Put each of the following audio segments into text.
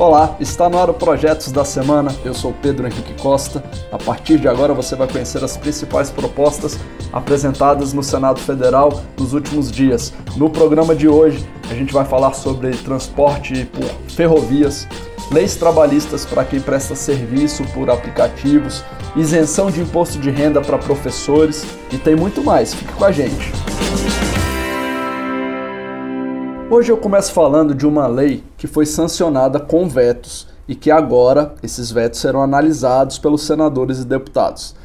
Olá, está no ar o Projetos da Semana. Eu sou Pedro Henrique Costa. A partir de agora você vai conhecer as principais propostas apresentadas no Senado Federal nos últimos dias. No programa de hoje, a gente vai falar sobre transporte por ferrovias, leis trabalhistas para quem presta serviço por aplicativos, isenção de imposto de renda para professores e tem muito mais. Fique com a gente. Hoje eu começo falando de uma lei que foi sancionada com vetos e que agora esses vetos serão analisados pelos senadores e deputados.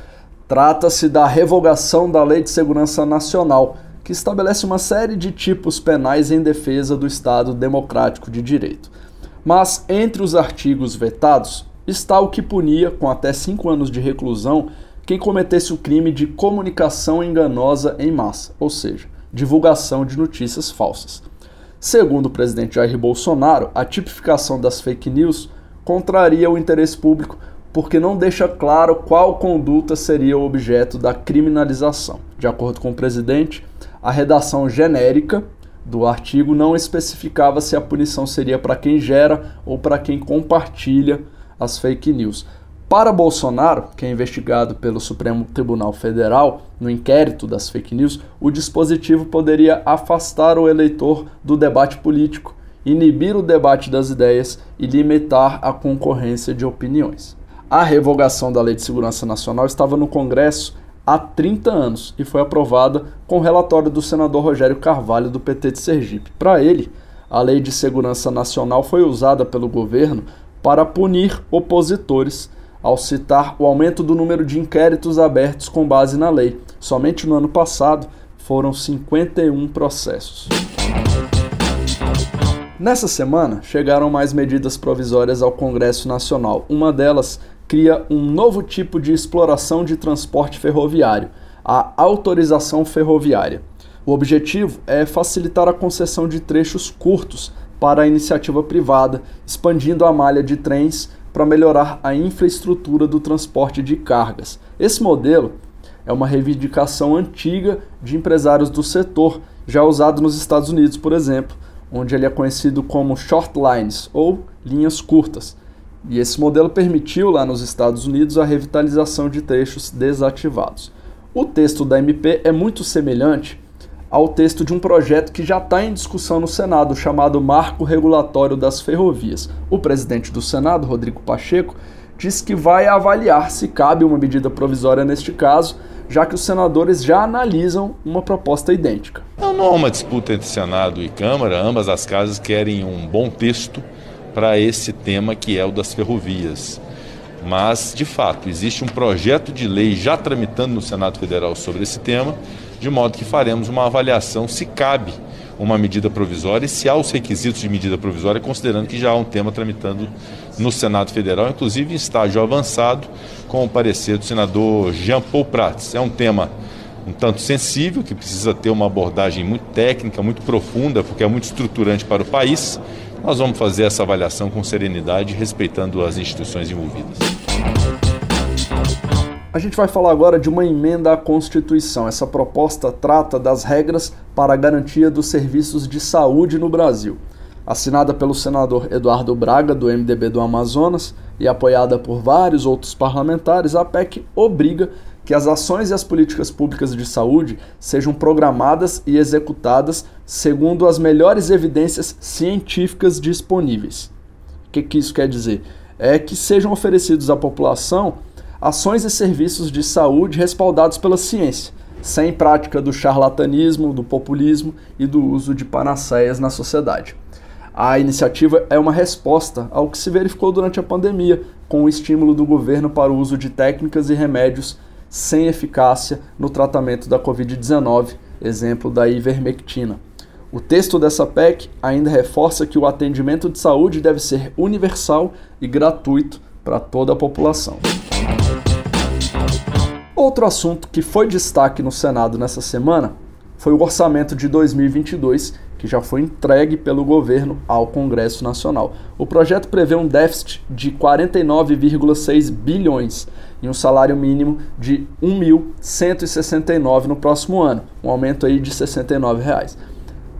Trata-se da revogação da Lei de Segurança Nacional, que estabelece uma série de tipos penais em defesa do Estado Democrático de Direito. Mas entre os artigos vetados está o que punia com até cinco anos de reclusão quem cometesse o crime de comunicação enganosa em massa, ou seja, divulgação de notícias falsas. Segundo o presidente Jair Bolsonaro, a tipificação das fake news contraria o interesse público porque não deixa claro qual conduta seria o objeto da criminalização. De acordo com o presidente, a redação genérica do artigo não especificava se a punição seria para quem gera ou para quem compartilha as fake news. Para Bolsonaro, que é investigado pelo Supremo Tribunal Federal no inquérito das fake news, o dispositivo poderia afastar o eleitor do debate político, inibir o debate das ideias e limitar a concorrência de opiniões. A revogação da Lei de Segurança Nacional estava no Congresso há 30 anos e foi aprovada com relatório do senador Rogério Carvalho, do PT de Sergipe. Para ele, a Lei de Segurança Nacional foi usada pelo governo para punir opositores ao citar o aumento do número de inquéritos abertos com base na lei. Somente no ano passado foram 51 processos. Nessa semana, chegaram mais medidas provisórias ao Congresso Nacional. Uma delas cria um novo tipo de exploração de transporte ferroviário, a autorização ferroviária. O objetivo é facilitar a concessão de trechos curtos para a iniciativa privada, expandindo a malha de trens para melhorar a infraestrutura do transporte de cargas. Esse modelo é uma reivindicação antiga de empresários do setor, já usado nos Estados Unidos, por exemplo, onde ele é conhecido como short lines ou linhas curtas. E esse modelo permitiu lá nos Estados Unidos a revitalização de trechos desativados. O texto da MP é muito semelhante ao texto de um projeto que já está em discussão no Senado, chamado Marco Regulatório das Ferrovias. O presidente do Senado, Rodrigo Pacheco, diz que vai avaliar se cabe uma medida provisória neste caso, já que os senadores já analisam uma proposta idêntica. Não, não há uma disputa entre Senado e Câmara, ambas as casas querem um bom texto para esse tema que é o das ferrovias. Mas, de fato, existe um projeto de lei já tramitando no Senado Federal sobre esse tema de modo que faremos uma avaliação se cabe uma medida provisória e se há os requisitos de medida provisória, considerando que já há um tema tramitando no Senado Federal, inclusive em estágio avançado, com o parecer do senador Jean Paul Prats. É um tema um tanto sensível, que precisa ter uma abordagem muito técnica, muito profunda, porque é muito estruturante para o país. Nós vamos fazer essa avaliação com serenidade, respeitando as instituições envolvidas. A gente vai falar agora de uma emenda à Constituição. Essa proposta trata das regras para a garantia dos serviços de saúde no Brasil. Assinada pelo senador Eduardo Braga, do MDB do Amazonas, e apoiada por vários outros parlamentares, a PEC obriga que as ações e as políticas públicas de saúde sejam programadas e executadas segundo as melhores evidências científicas disponíveis. O que, que isso quer dizer? É que sejam oferecidos à população ações e serviços de saúde respaldados pela ciência, sem prática do charlatanismo, do populismo e do uso de panaceias na sociedade. A iniciativa é uma resposta ao que se verificou durante a pandemia, com o estímulo do governo para o uso de técnicas e remédios sem eficácia no tratamento da Covid-19, exemplo da ivermectina. O texto dessa PEC ainda reforça que o atendimento de saúde deve ser universal e gratuito para toda a população. Outro assunto que foi destaque no Senado nessa semana foi o orçamento de 2022, que já foi entregue pelo governo ao Congresso Nacional. O projeto prevê um déficit de 49,6 bilhões e um salário mínimo de 1.169 no próximo ano, um aumento aí de 69 reais.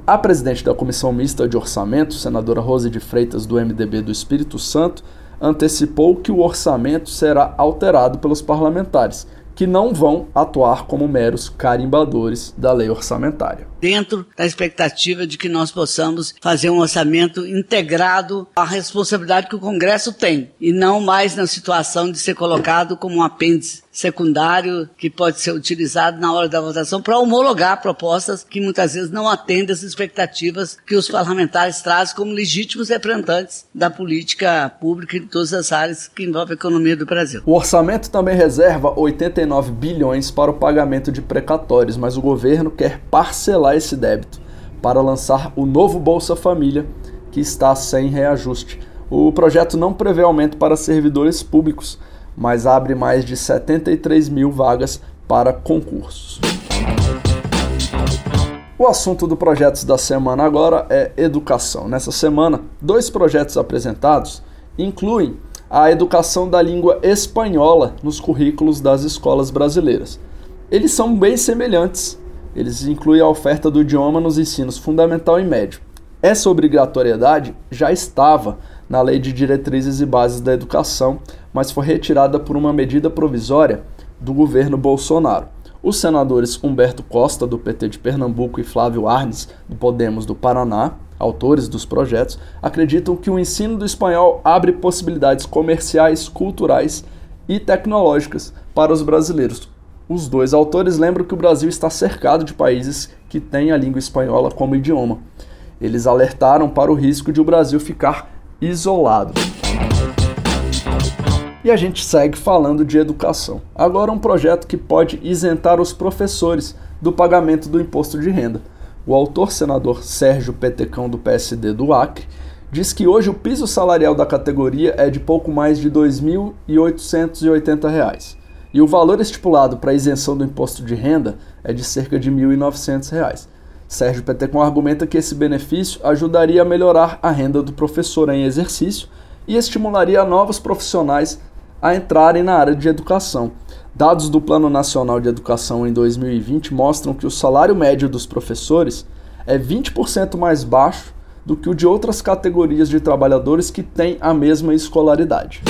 A presidente da Comissão Mista de Orçamento, senadora Rose de Freitas, do MDB do Espírito Santo, antecipou que o orçamento será alterado pelos parlamentares que não vão atuar como meros carimbadores da lei orçamentária. Dentro da expectativa de que nós possamos fazer um orçamento integrado à responsabilidade que o Congresso tem, e não mais na situação de ser colocado como um apêndice secundário que pode ser utilizado na hora da votação para homologar propostas que muitas vezes não atendem às expectativas que os parlamentares trazem como legítimos representantes da política pública em todas as áreas que envolvem a economia do Brasil. O orçamento também reserva 89 bilhões para o pagamento de precatórios, mas o governo quer parcelar esse débito para lançar o novo Bolsa Família, que está sem reajuste. O projeto não prevê aumento para servidores públicos, mas abre mais de 73 mil vagas para concursos. O assunto do Projetos da Semana agora é educação. Nessa semana, dois projetos apresentados incluem a educação da língua espanhola nos currículos das escolas brasileiras. Eles são bem semelhantes. Eles incluem a oferta do idioma nos ensinos fundamental e médio. Essa obrigatoriedade já estava na Lei de Diretrizes e Bases da Educação, mas foi retirada por uma medida provisória do governo Bolsonaro. Os senadores Humberto Costa, do PT de Pernambuco, e Flávio Arnes, do Podemos do Paraná, autores dos projetos, acreditam que o ensino do espanhol abre possibilidades comerciais, culturais e tecnológicas para os brasileiros. Os dois autores lembram que o Brasil está cercado de países que têm a língua espanhola como idioma. Eles alertaram para o risco de o Brasil ficar isolado. E a gente segue falando de educação. Agora, um projeto que pode isentar os professores do pagamento do imposto de renda. O autor senador Sérgio Petecão, do PSD do Acre, diz que hoje o piso salarial da categoria é de pouco mais de R$ 2.880 e o valor estipulado para isenção do imposto de renda é de cerca de R$ 1.900. Sérgio Petecon argumenta que esse benefício ajudaria a melhorar a renda do professor em exercício e estimularia novos profissionais a entrarem na área de educação. Dados do Plano Nacional de Educação em 2020 mostram que o salário médio dos professores é 20% mais baixo do que o de outras categorias de trabalhadores que têm a mesma escolaridade.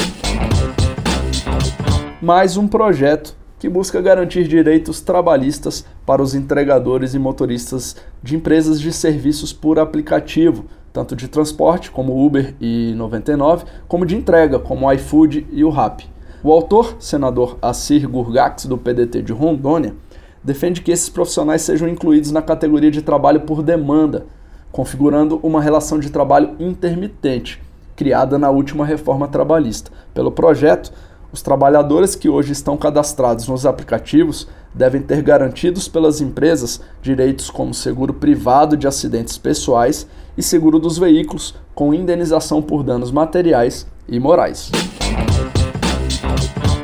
Mais um projeto que busca garantir direitos trabalhistas para os entregadores e motoristas de empresas de serviços por aplicativo, tanto de transporte, como Uber e 99, como de entrega, como iFood e o Rappi. O autor, senador Assir Gurgax, do PDT de Rondônia, defende que esses profissionais sejam incluídos na categoria de trabalho por demanda, configurando uma relação de trabalho intermitente, criada na última reforma trabalhista. Pelo projeto, os trabalhadores que hoje estão cadastrados nos aplicativos devem ter garantidos pelas empresas direitos como seguro privado de acidentes pessoais e seguro dos veículos, com indenização por danos materiais e morais.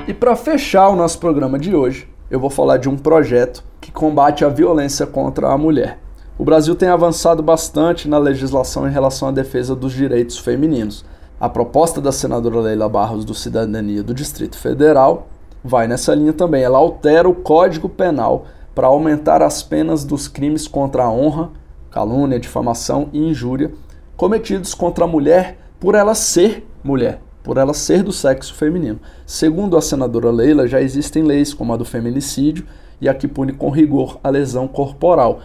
E para fechar o nosso programa de hoje, eu vou falar de um projeto que combate a violência contra a mulher. O Brasil tem avançado bastante na legislação em relação à defesa dos direitos femininos. A proposta da senadora Leila Barros do Cidadania do Distrito Federal vai nessa linha também. Ela altera o Código Penal para aumentar as penas dos crimes contra a honra, calúnia, difamação e injúria cometidos contra a mulher por ela ser mulher, por ela ser do sexo feminino. Segundo a senadora Leila, já existem leis como a do feminicídio e a que pune com rigor a lesão corporal.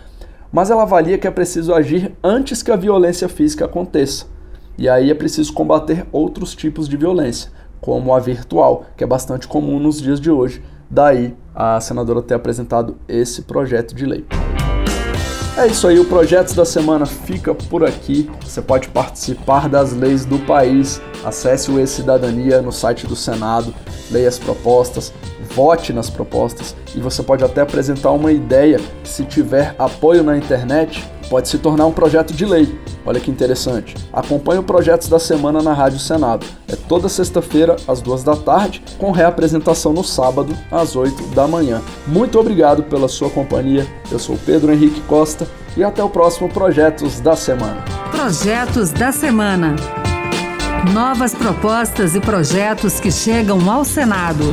Mas ela avalia que é preciso agir antes que a violência física aconteça. E aí é preciso combater outros tipos de violência, como a virtual, que é bastante comum nos dias de hoje. Daí a senadora ter apresentado esse projeto de lei. É isso aí, o Projetos da Semana fica por aqui. Você pode participar das leis do país. Acesse o E-Cidadania no site do Senado, leia as propostas, vote nas propostas e você pode até apresentar uma ideia se tiver apoio na internet, pode se tornar um projeto de lei. Olha que interessante. Acompanhe o Projetos da Semana na Rádio Senado. É toda sexta-feira, às duas da tarde, com reapresentação no sábado, às oito da manhã. Muito obrigado pela sua companhia. Eu sou Pedro Henrique Costa e até o próximo Projetos da Semana. Projetos da Semana. Novas propostas e projetos que chegam ao Senado.